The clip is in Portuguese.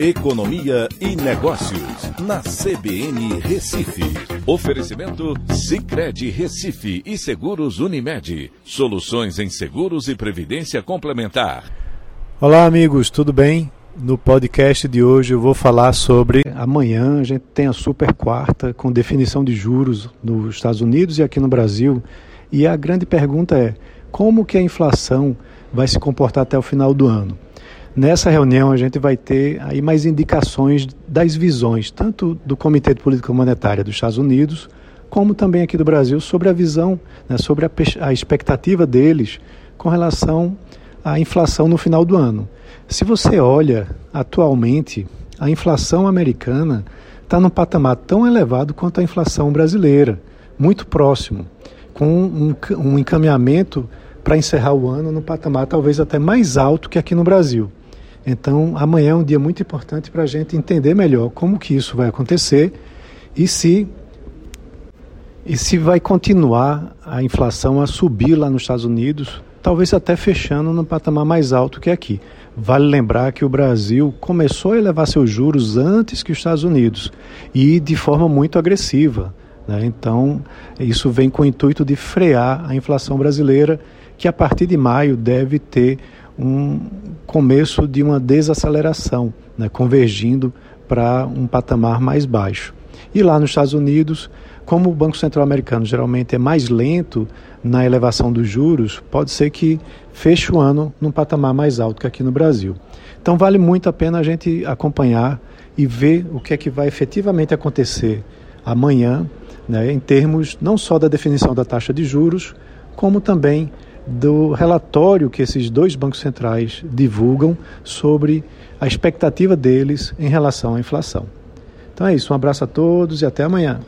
Economia e Negócios, na CBN Recife. Oferecimento Cicred Recife e Seguros Unimed. Soluções em seguros e previdência complementar. Olá, amigos, tudo bem? No podcast de hoje eu vou falar sobre amanhã a gente tem a super quarta com definição de juros nos Estados Unidos e aqui no Brasil. E a grande pergunta é: como que a inflação vai se comportar até o final do ano? Nessa reunião a gente vai ter aí mais indicações das visões, tanto do Comitê de Política Monetária dos Estados Unidos, como também aqui do Brasil, sobre a visão, né, sobre a, a expectativa deles com relação à inflação no final do ano. Se você olha atualmente, a inflação americana está num patamar tão elevado quanto a inflação brasileira, muito próximo, com um, um encaminhamento para encerrar o ano no patamar talvez até mais alto que aqui no Brasil. Então, amanhã é um dia muito importante para a gente entender melhor como que isso vai acontecer e se e se vai continuar a inflação a subir lá nos Estados Unidos, talvez até fechando no patamar mais alto que aqui. Vale lembrar que o Brasil começou a elevar seus juros antes que os Estados Unidos e de forma muito agressiva. Né? Então, isso vem com o intuito de frear a inflação brasileira, que a partir de maio deve ter um começo de uma desaceleração, né, convergindo para um patamar mais baixo. E lá nos Estados Unidos, como o Banco Central Americano geralmente é mais lento na elevação dos juros, pode ser que feche o ano num patamar mais alto que aqui no Brasil. Então vale muito a pena a gente acompanhar e ver o que é que vai efetivamente acontecer amanhã, né, em termos não só da definição da taxa de juros, como também do relatório que esses dois bancos centrais divulgam sobre a expectativa deles em relação à inflação. Então é isso, um abraço a todos e até amanhã.